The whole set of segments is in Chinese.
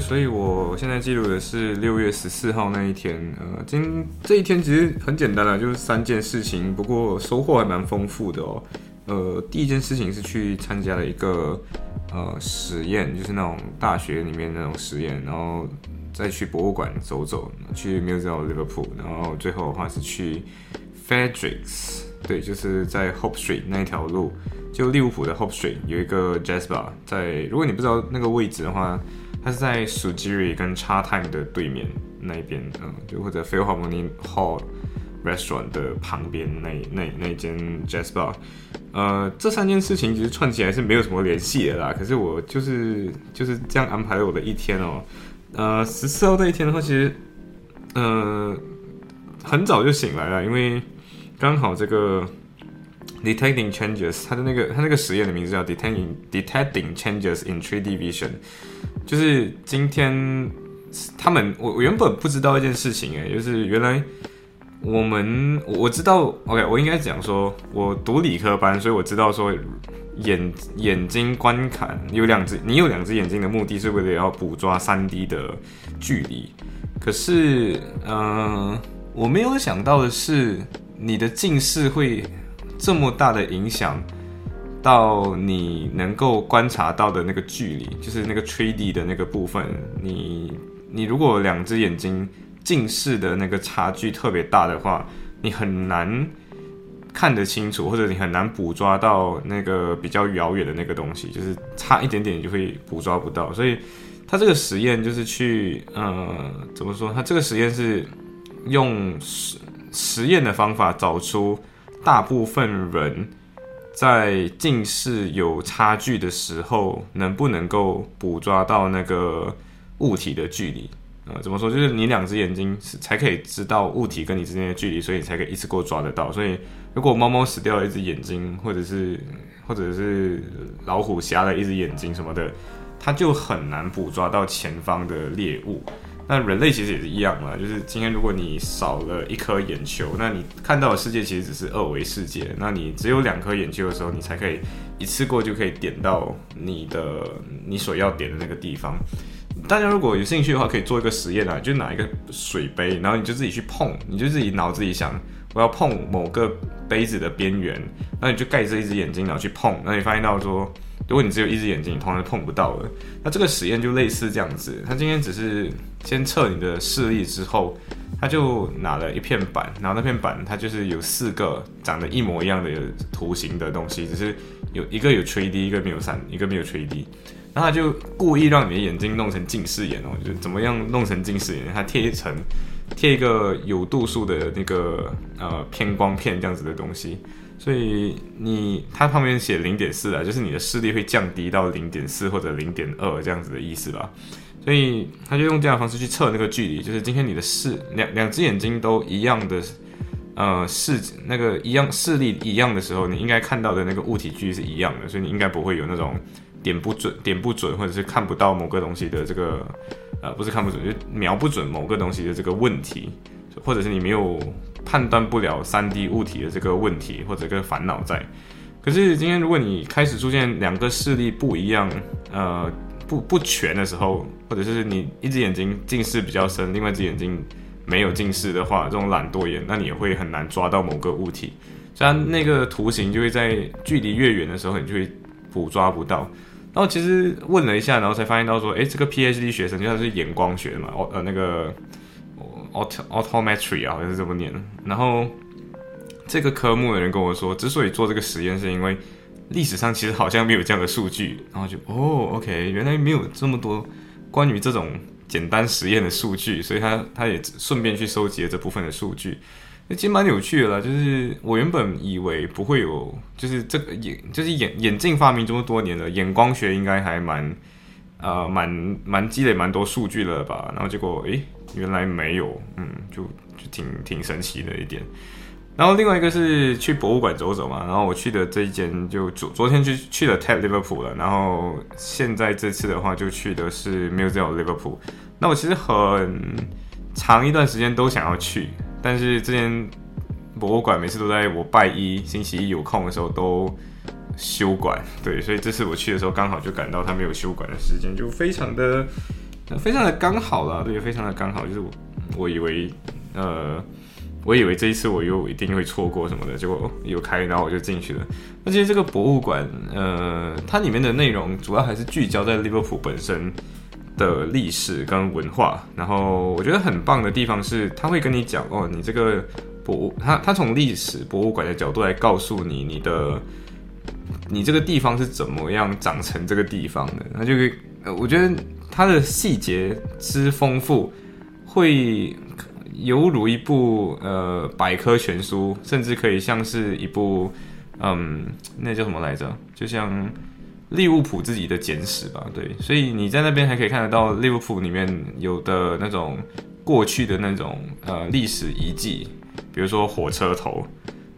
所以我现在记录的是六月十四号那一天。呃，今这一天其实很简单了，就是三件事情，不过收获还蛮丰富的哦。呃，第一件事情是去参加了一个呃实验，就是那种大学里面那种实验，然后再去博物馆走走，去 Museum Liverpool，然后最后的话是去 federicks 对，就是在 Hope Street 那一条路，就利物浦的 Hope Street 有一个 Jazz Bar，在如果你不知道那个位置的话。它是在 Sugiri 跟 Cha Time 的对面那一边，嗯，就或者 Philharmonic Hall Restaurant 的旁边那那那间 Jazz Bar，呃，这三件事情其实串起来是没有什么联系的啦。可是我就是就是这样安排了我的一天哦。呃，十四号那一天的话，其实呃很早就醒来了，因为刚好这个 Detecting Changes，它的那个它那个实验的名字叫 Detecting Detecting Changes in 3D Vision。就是今天，他们我我原本不知道一件事情哎，就是原来我们我我知道，OK，我应该讲说，我读理科班，所以我知道说眼眼睛观看有两只，你有两只眼睛的目的是为了要捕捉三 D 的距离。可是，嗯，我没有想到的是，你的近视会这么大的影响。到你能够观察到的那个距离，就是那个 3D 的那个部分。你你如果两只眼睛近视的那个差距特别大的话，你很难看得清楚，或者你很难捕捉到那个比较遥远的那个东西，就是差一点点就会捕捉不到。所以他这个实验就是去，呃，怎么说？他这个实验是用实实验的方法找出大部分人。在近视有差距的时候，能不能够捕捉到那个物体的距离？呃，怎么说？就是你两只眼睛才可以知道物体跟你之间的距离，所以你才可以一次过抓得到。所以，如果猫猫死掉了一只眼睛，或者是或者是老虎瞎了一只眼睛什么的，它就很难捕捉到前方的猎物。那人类其实也是一样嘛，就是今天如果你少了一颗眼球，那你看到的世界其实只是二维世界。那你只有两颗眼球的时候，你才可以一次过就可以点到你的你所要点的那个地方。大家如果有兴趣的话，可以做一个实验啊，就拿一个水杯，然后你就自己去碰，你就自己脑子里想我要碰某个杯子的边缘，那你就盖着一只眼睛然后去碰，那你发现到说。如果你只有一只眼睛，你通常碰不到的。那这个实验就类似这样子，他今天只是先测你的视力之后，他就拿了一片板，然后那片板它就是有四个长得一模一样的图形的东西，只是有一个有垂低，一个没有三，一个没有垂低。然后他就故意让你的眼睛弄成近视眼哦，就怎么样弄成近视眼？他贴一层，贴一个有度数的那个呃偏光片这样子的东西。所以你它旁边写零点四啊，就是你的视力会降低到零点四或者零点二这样子的意思吧。所以他就用这样的方式去测那个距离，就是今天你的视两两只眼睛都一样的，呃视那个一样视力一样的时候，你应该看到的那个物体距离是一样的，所以你应该不会有那种点不准、点不准或者是看不到某个东西的这个呃不是看不准，就瞄不准某个东西的这个问题，或者是你没有。判断不了三 D 物体的这个问题或者个烦恼在，可是今天如果你开始出现两个视力不一样，呃，不不全的时候，或者是你一只眼睛近视比较深，另外一只眼睛没有近视的话，这种懒惰眼，那你也会很难抓到某个物体，虽然那个图形就会在距离越远的时候，你就会捕抓不到。然后其实问了一下，然后才发现到说，哎，这个 PhD 学生就他是眼光学的嘛，哦，呃，那个。Auto autometry 啊，好像是这么念。然后这个科目的人跟我说，之所以做这个实验，是因为历史上其实好像没有这样的数据。然后就哦，OK，原来没有这么多关于这种简单实验的数据，所以他他也顺便去收集了这部分的数据。那其实蛮有趣的啦，就是我原本以为不会有，就是这个眼，就是眼眼镜发明这么多年了，眼光学应该还蛮。呃蛮蛮积累蛮多数据了吧，然后结果诶原来没有，嗯，就就挺挺神奇的一点。然后另外一个是去博物馆走走嘛，然后我去的这一间就昨昨天去去了 Ted Liverpool 了，然后现在这次的话就去的是 Museum Liverpool。那我其实很长一段时间都想要去，但是这间博物馆每次都在我拜一星期一有空的时候都休馆，对，所以这次我去的时候刚好就赶到他没有休馆的时间，就非常的非常的刚好了，对，非常的刚好，就是我我以为呃。我以为这一次我又一定会错过什么的，结果有开，然后我就进去了。那其实这个博物馆，呃，它里面的内容主要还是聚焦在利物浦本身的历史跟文化。然后我觉得很棒的地方是，他会跟你讲哦，你这个博物，他他从历史博物馆的角度来告诉你，你的你这个地方是怎么样长成这个地方的。那就呃，我觉得它的细节之丰富会。犹如一部呃百科全书，甚至可以像是一部嗯，那叫什么来着？就像利物浦自己的简史吧。对，所以你在那边还可以看得到利物浦里面有的那种过去的那种呃历史遗迹，比如说火车头，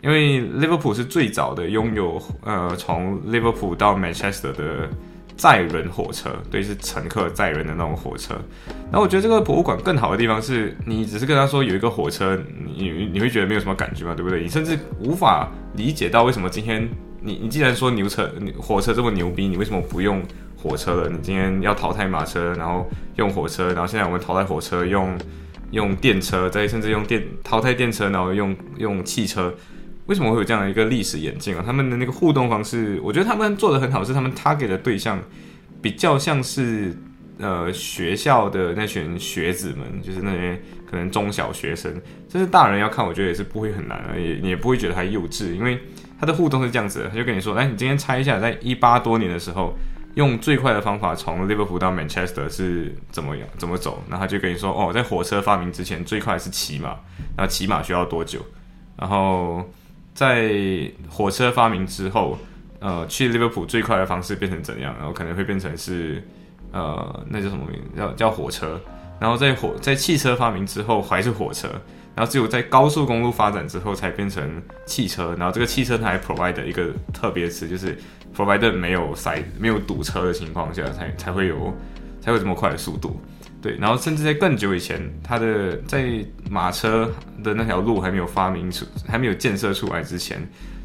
因为利物浦是最早的拥有呃从利物浦到 Manchester 的。载人火车，对，是乘客载人的那种火车。然后我觉得这个博物馆更好的地方是，你只是跟他说有一个火车，你你会觉得没有什么感觉嘛，对不对？你甚至无法理解到为什么今天你你既然说牛车火车这么牛逼，你为什么不用火车了？你今天要淘汰马车，然后用火车，然后现在我们淘汰火车，用用电车，再甚至用电淘汰电车，然后用用汽车。为什么会有这样的一个历史眼镜啊？他们的那个互动方式，我觉得他们做的很好，是他们 target 的对象比较像是呃学校的那群学子们，就是那些可能中小学生，这是大人要看，我觉得也是不会很难啊，也也不会觉得他幼稚，因为他的互动是这样子的，他就跟你说，哎，你今天猜一下，在一八多年的时候，用最快的方法从 Liverpool 到 Manchester 是怎么样怎么走？然后他就跟你说，哦，在火车发明之前，最快是骑马，然后骑马需要多久？然后在火车发明之后，呃，去利物浦最快的方式变成怎样？然后可能会变成是，呃，那叫什么名？叫叫火车。然后在火在汽车发明之后还是火车。然后只有在高速公路发展之后才变成汽车。然后这个汽车它还 provide 一个特别词，就是 provide 没有塞没有堵车的情况下才才会有才会这么快的速度。对，然后甚至在更久以前，它的在马车的那条路还没有发明出，还没有建设出来之前，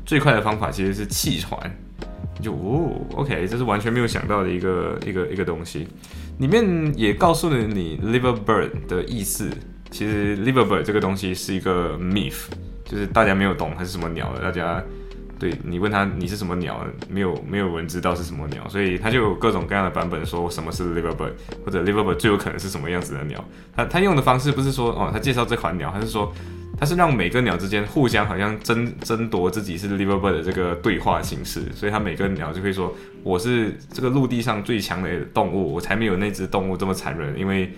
最快的方法其实是汽船。就哦，OK，这是完全没有想到的一个一个一个东西。里面也告诉了你 liver bird 的意思。其实 liver bird 这个东西是一个 myth，就是大家没有懂它是什么鸟的，大家。对你问他你是什么鸟，没有没有人知道是什么鸟，所以他就有各种各样的版本说什么是 liverbird，或者 liverbird 最有可能是什么样子的鸟。他他用的方式不是说哦，他介绍这款鸟，他是说他是让每个鸟之间互相好像争争夺自己是 liverbird 的这个对话形式，所以他每个鸟就会说我是这个陆地上最强的动物，我才没有那只动物这么残忍，因为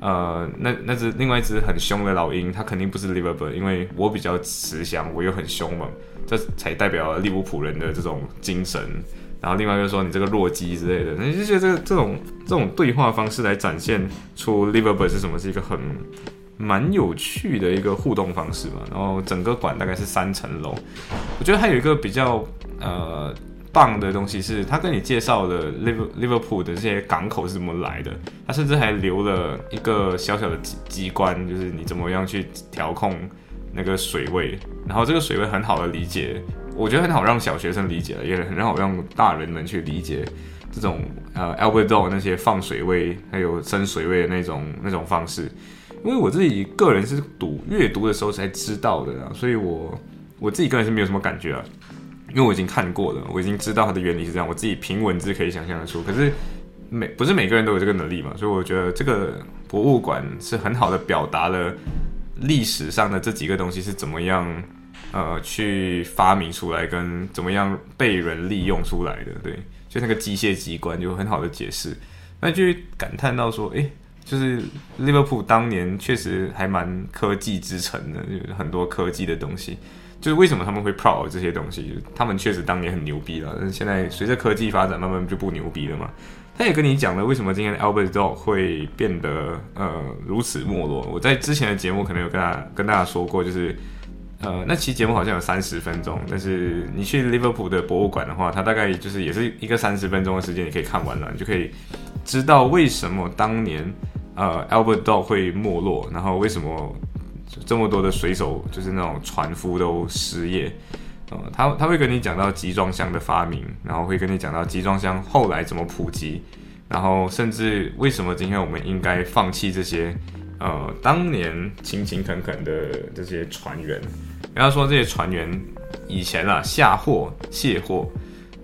呃那那只另外一只很凶的老鹰，它肯定不是 liverbird，因为我比较慈祥，我又很凶猛。这才代表利物浦人的这种精神，然后另外就是说你这个弱鸡之类的，那就觉得这这种这种对话方式来展现出 Liverpool 是什么，是一个很蛮有趣的一个互动方式吧。然后整个馆大概是三层楼，我觉得还有一个比较呃棒的东西是，他跟你介绍了 Liver Liverpool 的这些港口是怎么来的，他甚至还留了一个小小的机机关，就是你怎么样去调控。那个水位，然后这个水位很好的理解，我觉得很好让小学生理解了，也很好让大人们去理解这种呃 Albert d o 那些放水位还有升水位的那种那种方式。因为我自己个人是读阅读的时候才知道的啊，所以我我自己个人是没有什么感觉啊，因为我已经看过了，我已经知道它的原理是这样，我自己凭文字可以想象得出。可是每不是每个人都有这个能力嘛，所以我觉得这个博物馆是很好的表达了。历史上的这几个东西是怎么样，呃，去发明出来，跟怎么样被人利用出来的？对，就那个机械机关就很好的解释。那就感叹到说，诶，就是利物浦当年确实还蛮科技之城的，有很多科技的东西。就是为什么他们会 proud 这些东西？他们确实当年很牛逼了，但是现在随着科技发展，慢慢就不牛逼了嘛。他也跟你讲了为什么今天的 Albert Dog 会变得呃如此没落。我在之前的节目可能有跟他跟大家说过，就是呃那期节目好像有三十分钟，但是你去 Liverpool 的博物馆的话，它大概就是也是一个三十分钟的时间，你可以看完了，你就可以知道为什么当年呃 Albert Dog 会没落，然后为什么这么多的水手就是那种船夫都失业。呃，他他会跟你讲到集装箱的发明，然后会跟你讲到集装箱后来怎么普及，然后甚至为什么今天我们应该放弃这些呃当年勤勤恳恳的这些船员。然后说这些船员以前啊下货、卸货、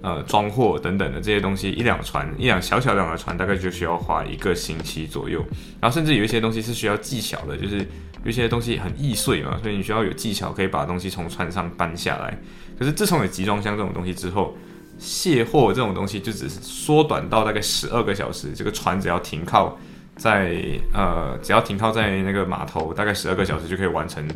呃装货等等的这些东西，一辆船一辆小小两的船大概就需要花一个星期左右，然后甚至有一些东西是需要技巧的，就是。有些东西很易碎嘛，所以你需要有技巧可以把东西从船上搬下来。可是自从有集装箱这种东西之后，卸货这种东西就只是缩短到大概十二个小时。这个船只要停靠在呃，只要停靠在那个码头，大概十二个小时就可以完成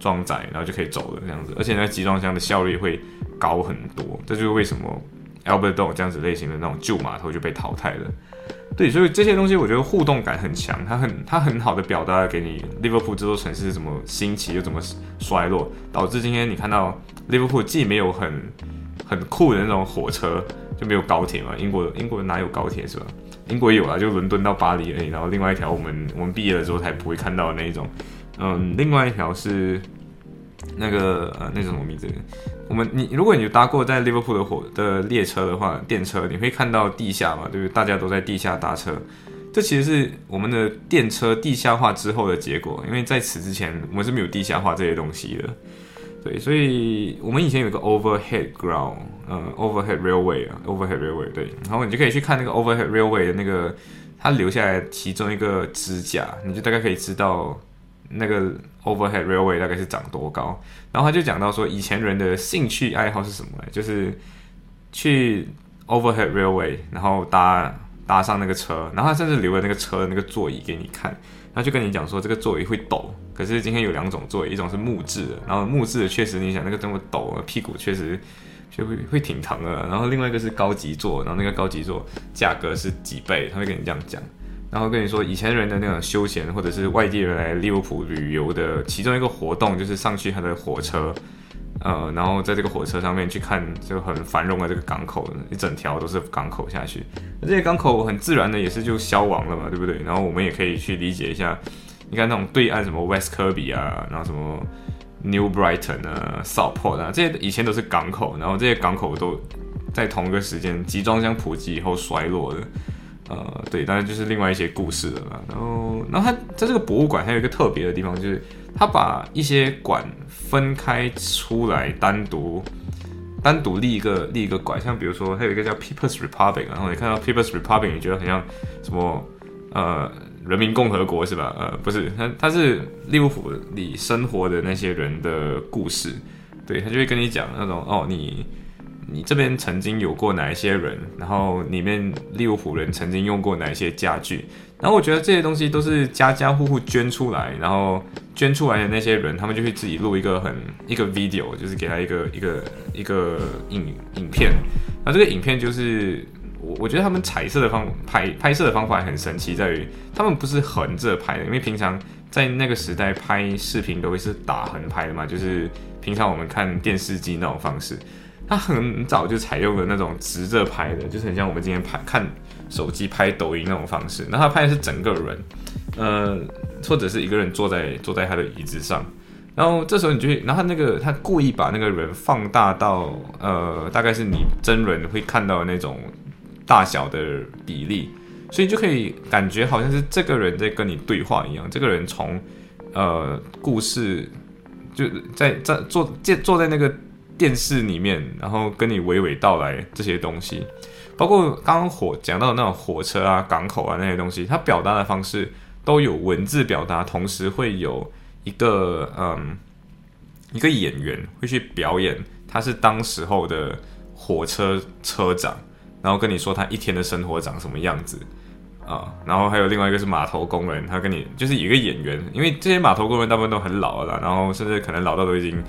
装载，然后就可以走了这样子。而且那集装箱的效率会高很多。这就是为什么 Albert Dock 这样子类型的那种旧码头就被淘汰了。对，所以这些东西我觉得互动感很强，它很它很好的表达了给你利物浦这座城市怎么兴起又怎么衰落，导致今天你看到利物浦既没有很很酷的那种火车，就没有高铁嘛，英国英国哪有高铁是吧？英国有啊，就伦敦到巴黎而已，然后另外一条我们我们毕业了之后才不会看到的那一种，嗯，另外一条是那个呃那什么名字？我们你如果你搭过在 Liverpool 的火的列车的话，电车你会看到地下嘛，对不对？大家都在地下搭车，这其实是我们的电车地下化之后的结果。因为在此之前，我们是没有地下化这些东西的。对，所以我们以前有个 overhead ground，呃，overhead railway 啊，overhead railway 对，然后你就可以去看那个 overhead railway 的那个它留下来其中一个支架，你就大概可以知道。那个 overhead railway 大概是长多高？然后他就讲到说，以前人的兴趣爱好是什么呢？就是去 overhead railway，然后搭搭上那个车，然后他甚至留了那个车的那个座椅给你看，然后就跟你讲说，这个座椅会抖。可是今天有两种座椅，一种是木质的，然后木质的确实你想那个这么抖，屁股确实就会会挺疼的。然后另外一个是高级座，然后那个高级座价格是几倍，他会跟你这样讲。然后跟你说，以前人的那种休闲，或者是外地人来利物浦旅游的其中一个活动，就是上去他的火车，呃，然后在这个火车上面去看就很繁荣的这个港口，一整条都是港口下去。那这些港口很自然的也是就消亡了嘛，对不对？然后我们也可以去理解一下，你看那种对岸什么 West Kirby 啊，然后什么 New Brighton 啊、Southport 啊，这些以前都是港口，然后这些港口都在同一个时间集装箱普及以后衰落的。呃，对，当然就是另外一些故事了嘛。然后，然后它在这个博物馆还有一个特别的地方，就是它把一些馆分开出来，单独单独立一个立一个馆。像比如说，它有一个叫 People's Republic，然后你看到 People's Republic，你觉得很像什么？呃，人民共和国是吧？呃，不是，它它是利物浦里生活的那些人的故事。对，他就会跟你讲那种哦，你。你这边曾经有过哪一些人？然后里面利物浦人曾经用过哪一些家具？然后我觉得这些东西都是家家户户捐出来，然后捐出来的那些人，他们就会自己录一个很一个 video，就是给他一个一个一个影影片。那这个影片就是我我觉得他们彩色的方拍拍摄的方法很神奇，在于他们不是横着拍的，因为平常在那个时代拍视频都会是打横拍的嘛，就是平常我们看电视机那种方式。他很早就采用了那种直着拍的，就是很像我们今天拍看手机拍抖音那种方式。那他拍的是整个人，呃，或者是一个人坐在坐在他的椅子上。然后这时候你就会，然后那个他故意把那个人放大到呃，大概是你真人会看到的那种大小的比例，所以就可以感觉好像是这个人在跟你对话一样。这个人从呃故事就在在坐坐坐在那个。电视里面，然后跟你娓娓道来这些东西，包括刚刚火讲到的那种火车啊、港口啊那些东西，它表达的方式都有文字表达，同时会有一个嗯一个演员会去表演，他是当时候的火车车长，然后跟你说他一天的生活长什么样子啊，然后还有另外一个是码头工人，他跟你就是一个演员，因为这些码头工人大部分都很老了，然后甚至可能老到都已经。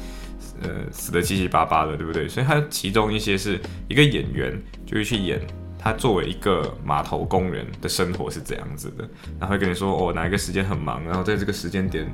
呃，死的七七八八的，对不对？所以他其中一些是一个演员，就会去演他作为一个码头工人的生活是怎样子的，然后会跟你说哦哪一个时间很忙，然后在这个时间点，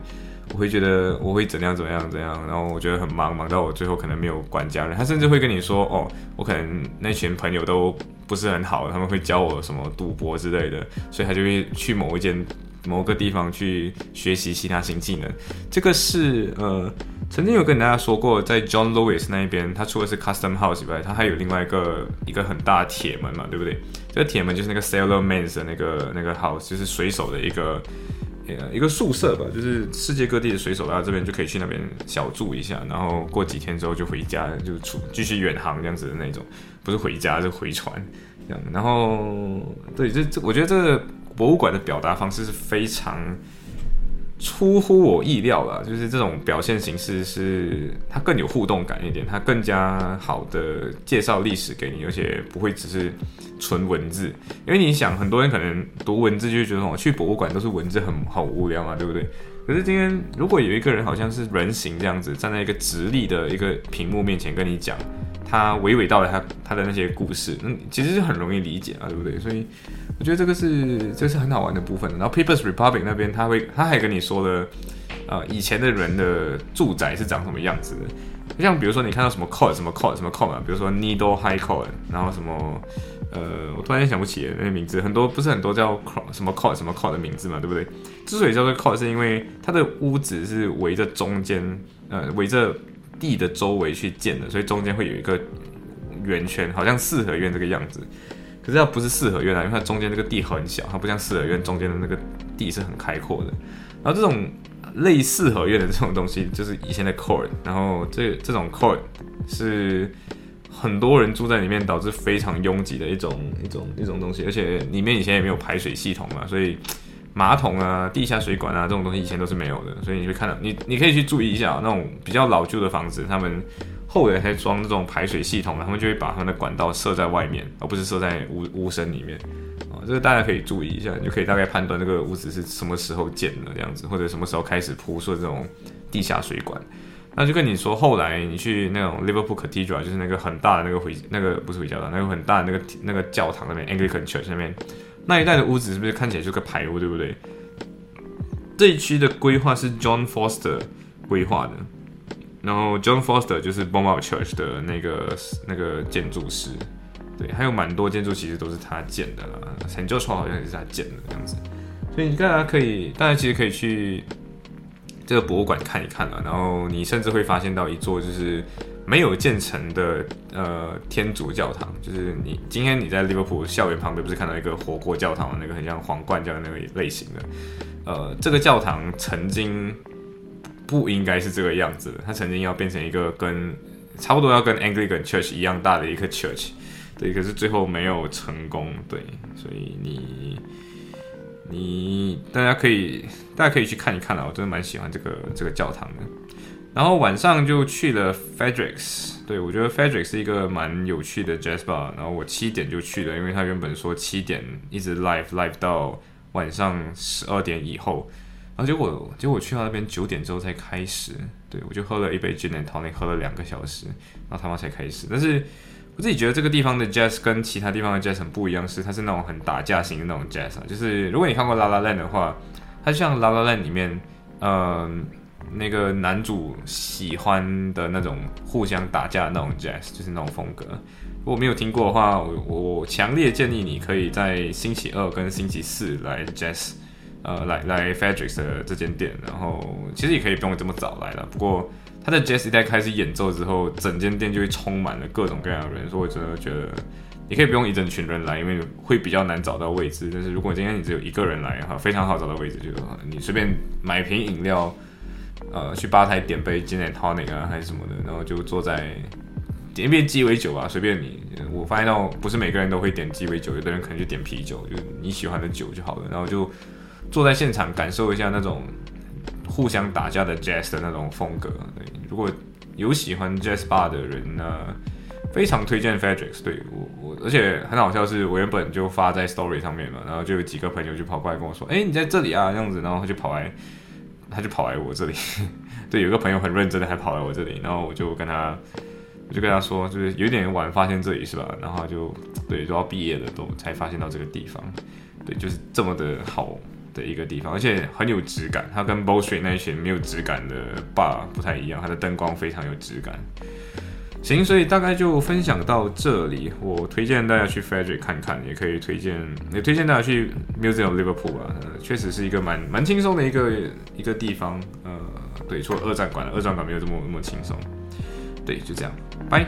我会觉得我会怎样怎样怎样，然后我觉得很忙，忙到我最后可能没有管家人。他甚至会跟你说哦，我可能那群朋友都不是很好，他们会教我什么赌博之类的，所以他就会去某一间某个地方去学习其他新技能。这个是呃。曾经有跟大家说过，在 John Lewis 那一边，他除了是 Custom House 以外，他还有另外一个一个很大的铁门嘛，对不对？这个铁门就是那个 Sailor Man 的那个那个 house，就是水手的一个呃一个宿舍吧，就是世界各地的水手到这边就可以去那边小住一下，然后过几天之后就回家，就出继续远航这样子的那种，不是回家是回船这样。然后对，这这我觉得这个博物馆的表达方式是非常。出乎我意料了，就是这种表现形式是它更有互动感一点，它更加好的介绍历史给你，而且不会只是纯文字。因为你想，很多人可能读文字就觉得，我去博物馆都是文字很好无聊嘛，对不对？可是今天如果有一个人好像是人形这样子，站在一个直立的一个屏幕面前跟你讲。他娓娓道来他他的那些故事，嗯，其实是很容易理解啊，对不对？所以我觉得这个是这是很好玩的部分。然后 People's Republic 那边他会他还跟你说了，呃，以前的人的住宅是长什么样子的。像比如说你看到什么 code 什么 code 什么 code 啊，比如说 Needle High Code，然后什么呃，我突然间想不起那些名字，很多不是很多叫什么 code 什么 code 的名字嘛，对不对？之所以叫做 code，是因为它的屋子是围着中间，呃，围着。地的周围去建的，所以中间会有一个圆圈，好像四合院这个样子。可是它不是四合院啊，因为它中间这个地很小，它不像四合院中间的那个地是很开阔的。然后这种类四合院的这种东西，就是以前的 court。然后这这种 court 是很多人住在里面，导致非常拥挤的一种一种一种东西。而且里面以前也没有排水系统嘛，所以。马桶啊，地下水管啊，这种东西以前都是没有的，所以你会看到，你你可以去注意一下那种比较老旧的房子，他们后来才装这种排水系统，他们就会把他们的管道设在外面，而不是设在屋屋身里面啊。这个大家可以注意一下，你就可以大概判断这个屋子是什么时候建的这样子，或者什么时候开始铺设这种地下水管。那就跟你说，后来你去那种 Liverpool Cathedral，就是那个很大的那个回那个不是回教堂，那个很大的那个那个教堂那边 Anglican Church 那边。那一带的屋子是不是看起来就个排屋，对不对？这一区的规划是 John Foster 规划的，然后 John Foster 就是 Beaumont Church 的那个那个建筑师，对，还有蛮多建筑其实都是他建的啦。成就窗好像也是他建的这样子，所以大家可以，大家其实可以去这个博物馆看一看了，然后你甚至会发现到一座就是。没有建成的呃天主教堂，就是你今天你在利物浦校园旁边不是看到一个火锅教堂的，那个很像皇冠这样那个类型的，呃，这个教堂曾经不应该是这个样子的，它曾经要变成一个跟差不多要跟 Anglican Church 一样大的一个 church，对，可是最后没有成功，对，所以你你大家可以大家可以去看一看啊，我真的蛮喜欢这个这个教堂的。然后晚上就去了 Fedrics，对我觉得 Fedrics 是一个蛮有趣的 jazz bar。然后我七点就去了，因为他原本说七点一直 live live 到晚上十二点以后。然后结果结果我去到那边九点之后才开始，对我就喝了一杯 gin and tonic，喝了两个小时，然后他妈才开始。但是我自己觉得这个地方的 jazz 跟其他地方的 jazz 很不一样，是它是那种很打架型的那种 jazz 啊。就是如果你看过 La La Land 的话，它像 La La Land 里面，嗯。那个男主喜欢的那种互相打架的那种 jazz，就是那种风格。如果没有听过的话，我我强烈建议你可以在星期二跟星期四来 jazz，呃，来来 federicks 的这间店。然后其实也可以不用这么早来了。不过他的 jazz 一旦开始演奏之后，整间店就会充满了各种各样的人。所以我真的觉得你可以不用一整群人来，因为会比较难找到位置。但是如果今天你只有一个人来的话，非常好找到位置，就是你随便买瓶饮料。呃，去吧台点杯 gin and tonic 啊，还是什么的，然后就坐在点一杯鸡尾酒吧，随便你。我发现到不是每个人都会点鸡尾酒，有的人可能就点啤酒，就你喜欢的酒就好了。然后就坐在现场感受一下那种互相打架的 jazz 的那种风格。对，如果有喜欢 jazz bar 的人呢，非常推荐 federicks。对我我，而且很好笑是，我原本就发在 story 上面嘛，然后就有几个朋友就跑过来跟我说，哎，你在这里啊，这样子，然后他就跑来。他就跑来我这里，对，有个朋友很认真的还跑来我这里，然后我就跟他我就跟他说，就是有点晚发现这里是吧？然后就对，都要毕业了都才发现到这个地方，对，就是这么的好的一个地方，而且很有质感。它跟 b o l s t r e e t 那些没有质感的 bar 不太一样，它的灯光非常有质感。行，所以大概就分享到这里。我推荐大家去 Frederick 看看，也可以推荐，也推荐大家去 Museum Liverpool 吧。确实是一个蛮蛮轻松的一个一个地方。呃，对，除了二战馆，二战馆没有这么那么轻松。对，就这样，拜。